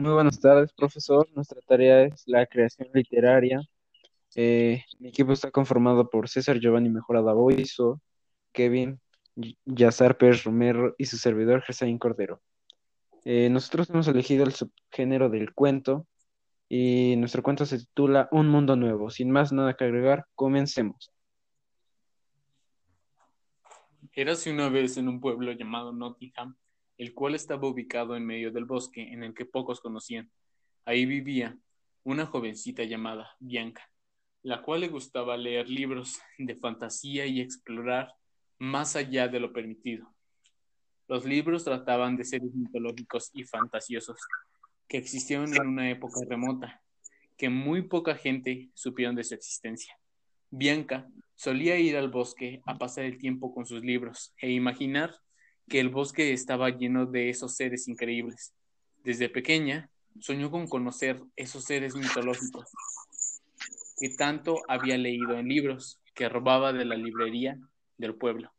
Muy buenas tardes, profesor. Nuestra tarea es la creación literaria. Eh, mi equipo está conformado por César Giovanni Mejorada Boiso, Kevin Yazar Pérez Romero y su servidor Gersaín Cordero. Eh, nosotros hemos elegido el subgénero del cuento y nuestro cuento se titula Un mundo nuevo. Sin más nada que agregar, comencemos. Érase una vez en un pueblo llamado Nottingham, el cual estaba ubicado en medio del bosque en el que pocos conocían. Ahí vivía una jovencita llamada Bianca, la cual le gustaba leer libros de fantasía y explorar más allá de lo permitido. Los libros trataban de seres mitológicos y fantasiosos que existieron en una época remota, que muy poca gente supieron de su existencia. Bianca solía ir al bosque a pasar el tiempo con sus libros e imaginar que el bosque estaba lleno de esos seres increíbles. Desde pequeña soñó con conocer esos seres mitológicos que tanto había leído en libros que robaba de la librería del pueblo.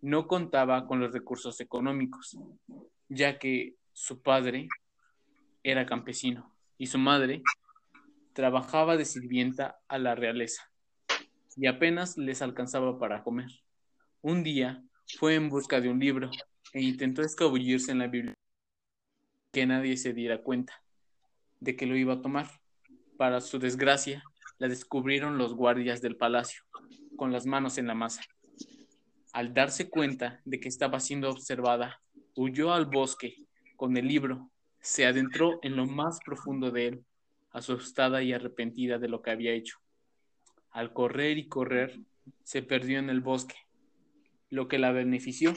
No contaba con los recursos económicos, ya que su padre era campesino y su madre trabajaba de sirvienta a la realeza y apenas les alcanzaba para comer. Un día fue en busca de un libro e intentó escabullirse en la biblioteca que nadie se diera cuenta de que lo iba a tomar. Para su desgracia, la descubrieron los guardias del palacio, con las manos en la masa. Al darse cuenta de que estaba siendo observada, huyó al bosque con el libro, se adentró en lo más profundo de él, asustada y arrepentida de lo que había hecho. Al correr y correr, se perdió en el bosque, lo que la benefició,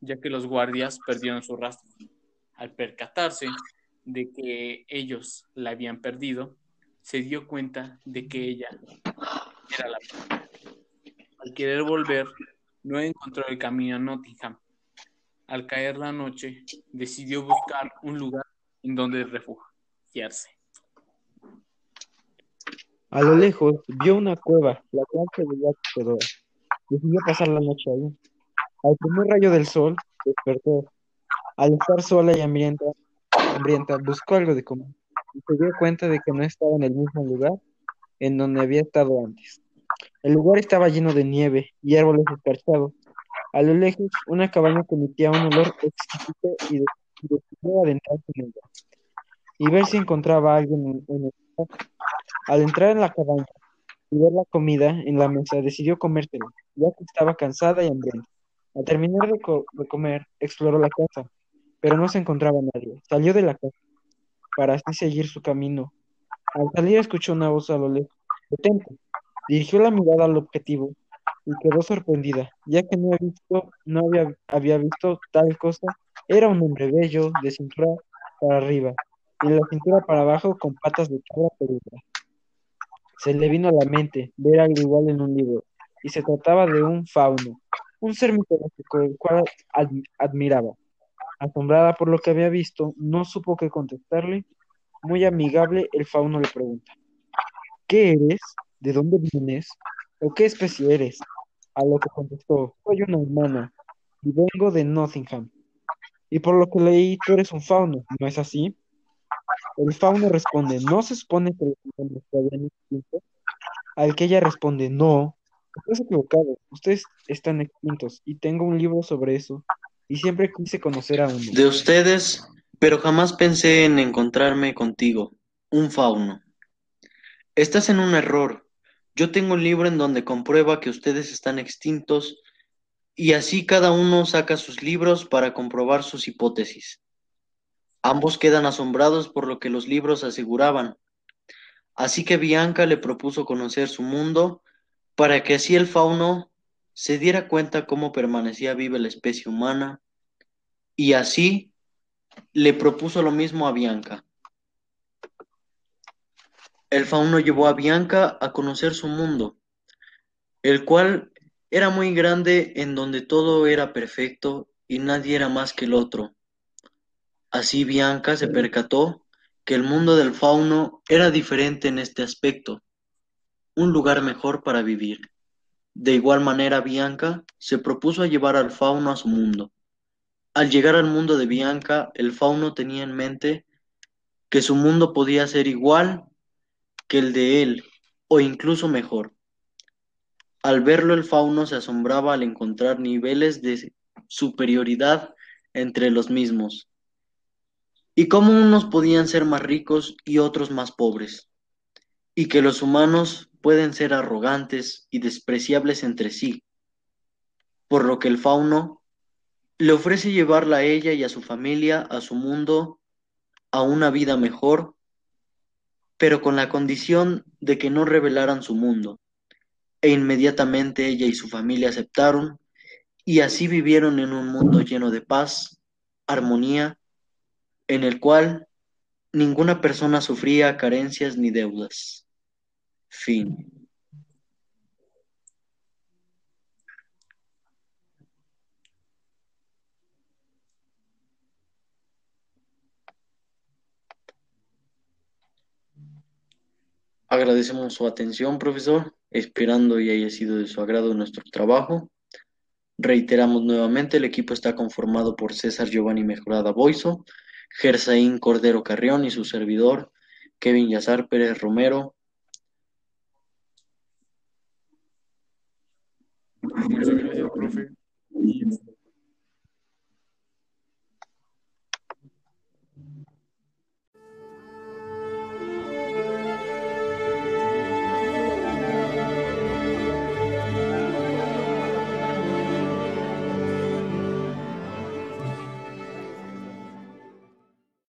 ya que los guardias perdieron su rastro. Al percatarse de que ellos la habían perdido, se dio cuenta de que ella era la misma. Al querer volver, no encontró el camino a Nottingham. Al caer la noche, decidió buscar un lugar en donde refugiarse. A lo lejos vio una cueva, la cual se veía. Decidió pasar la noche ahí. Al primer rayo del sol, despertó. Al estar sola y hambrienta, hambrienta, buscó algo de comer y se dio cuenta de que no estaba en el mismo lugar en donde había estado antes. El lugar estaba lleno de nieve y árboles escarchados. A lo lejos, una cabaña que emitía un olor exquisito y de- decidió adentrarse en ella y ver si encontraba a alguien en, el lugar. Al entrar en la cabaña y ver la comida en la mesa, decidió comérsela, ya que estaba cansada y hambrienta. Al terminar de, co- de comer, exploró la casa, pero no se encontraba nadie. Salió de la casa para así seguir su camino. Al salir escuchó una voz a lo lejos. Detente. Dirigió la mirada al objetivo y quedó sorprendida, ya que no, había visto, no había, había visto tal cosa. Era un hombre bello, de cintura para arriba y la cintura para abajo con patas de cabra peluda. Se le vino a la mente ver algo igual en un libro, y se trataba de un fauno, un ser mitológico, el cual ad- admiraba. Asombrada por lo que había visto, no supo qué contestarle. Muy amigable, el fauno le pregunta, ¿qué eres? ¿De dónde vienes? ¿O qué especie eres? A lo que contestó, soy una humana y vengo de Nottingham. Y por lo que leí, tú eres un fauno, ¿no es así? El fauno responde, ¿no se supone que los humanos habían extinto? Al que ella responde, no, estás equivocado, ustedes están extintos y tengo un libro sobre eso y siempre quise conocer a uno. de ustedes, pero jamás pensé en encontrarme contigo, un fauno. Estás en un error. Yo tengo un libro en donde comprueba que ustedes están extintos y así cada uno saca sus libros para comprobar sus hipótesis. Ambos quedan asombrados por lo que los libros aseguraban. Así que Bianca le propuso conocer su mundo para que así el fauno se diera cuenta cómo permanecía viva la especie humana y así le propuso lo mismo a Bianca. El fauno llevó a Bianca a conocer su mundo, el cual era muy grande en donde todo era perfecto y nadie era más que el otro. Así Bianca se percató que el mundo del fauno era diferente en este aspecto, un lugar mejor para vivir. De igual manera Bianca se propuso a llevar al fauno a su mundo. Al llegar al mundo de Bianca, el fauno tenía en mente que su mundo podía ser igual que el de él, o incluso mejor. Al verlo el fauno se asombraba al encontrar niveles de superioridad entre los mismos, y cómo unos podían ser más ricos y otros más pobres, y que los humanos pueden ser arrogantes y despreciables entre sí, por lo que el fauno le ofrece llevarla a ella y a su familia a su mundo a una vida mejor, pero con la condición de que no revelaran su mundo. E inmediatamente ella y su familia aceptaron y así vivieron en un mundo lleno de paz, armonía, en el cual ninguna persona sufría carencias ni deudas. Fin. Agradecemos su atención, profesor, esperando y haya sido de su agrado nuestro trabajo. Reiteramos nuevamente, el equipo está conformado por César Giovanni Mejorada Boiso, Gersaín Cordero Carrión y su servidor, Kevin Yazar Pérez Romero. mais obrigado ao profe. E